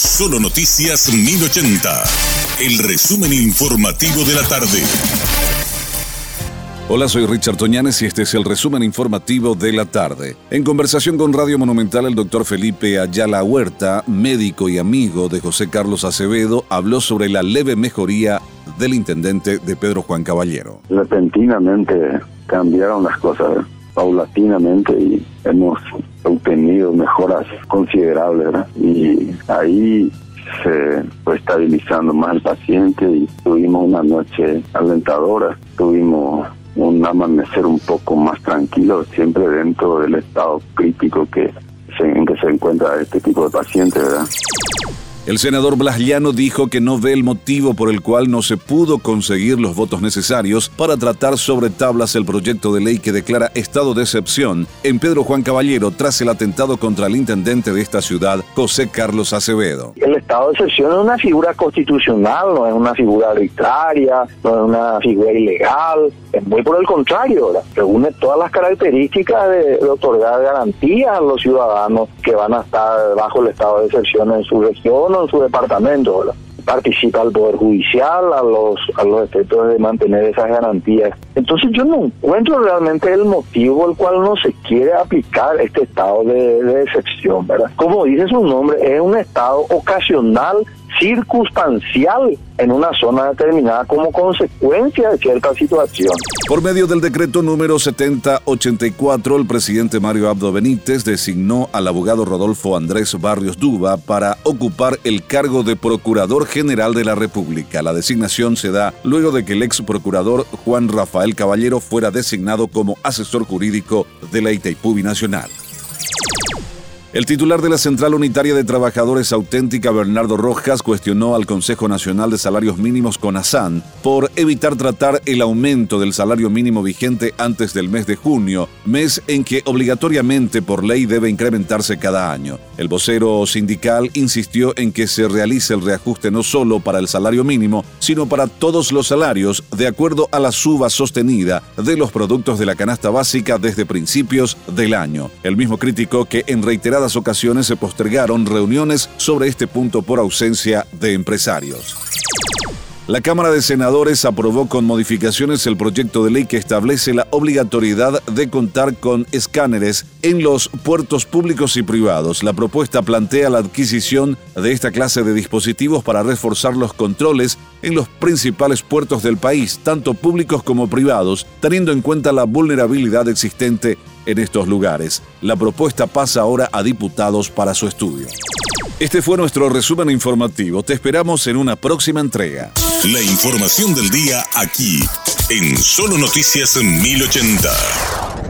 Solo Noticias 1080. El resumen informativo de la tarde. Hola, soy Richard Toñanes y este es el resumen informativo de la tarde. En conversación con Radio Monumental, el doctor Felipe Ayala Huerta, médico y amigo de José Carlos Acevedo, habló sobre la leve mejoría del intendente de Pedro Juan Caballero. Repentinamente cambiaron las cosas paulatinamente y hemos obtenido mejoras considerables y ahí se fue estabilizando más el paciente y tuvimos una noche alentadora, tuvimos un amanecer un poco más tranquilo, siempre dentro del estado crítico que en que se encuentra este tipo de paciente, ¿verdad? El senador Blas Llano dijo que no ve el motivo por el cual no se pudo conseguir los votos necesarios para tratar sobre tablas el proyecto de ley que declara estado de excepción en Pedro Juan Caballero tras el atentado contra el intendente de esta ciudad, José Carlos Acevedo. El estado de excepción es una figura constitucional, no es una figura arbitraria, no es una figura ilegal, es muy por el contrario, reúne todas las características de, de otorgar garantías a los ciudadanos que van a estar bajo el estado de excepción en su región en su departamento, participa el Poder Judicial a los, a los efectos de mantener esas garantías. Entonces yo no encuentro realmente el motivo el cual no se quiere aplicar este estado de, de excepción, ¿verdad? Como dice su nombre, es un estado ocasional circunstancial en una zona determinada como consecuencia de cierta situación. Por medio del decreto número 7084, el presidente Mario Abdo Benítez designó al abogado Rodolfo Andrés Barrios Duba para ocupar el cargo de Procurador General de la República. La designación se da luego de que el ex procurador Juan Rafael Caballero fuera designado como asesor jurídico de la Itaipú Nacional. El titular de la Central Unitaria de Trabajadores Auténtica, Bernardo Rojas, cuestionó al Consejo Nacional de Salarios Mínimos CONASAN por evitar tratar el aumento del salario mínimo vigente antes del mes de junio, mes en que obligatoriamente por ley debe incrementarse cada año. El vocero sindical insistió en que se realice el reajuste no solo para el salario mínimo, sino para todos los salarios, de acuerdo a la suba sostenida de los productos de la canasta básica desde principios del año. El mismo criticó que en ocasiones se postergaron reuniones sobre este punto por ausencia de empresarios. La Cámara de Senadores aprobó con modificaciones el proyecto de ley que establece la obligatoriedad de contar con escáneres en los puertos públicos y privados. La propuesta plantea la adquisición de esta clase de dispositivos para reforzar los controles en los principales puertos del país, tanto públicos como privados, teniendo en cuenta la vulnerabilidad existente en estos lugares. La propuesta pasa ahora a diputados para su estudio. Este fue nuestro resumen informativo. Te esperamos en una próxima entrega. La información del día aquí, en Solo Noticias 1080.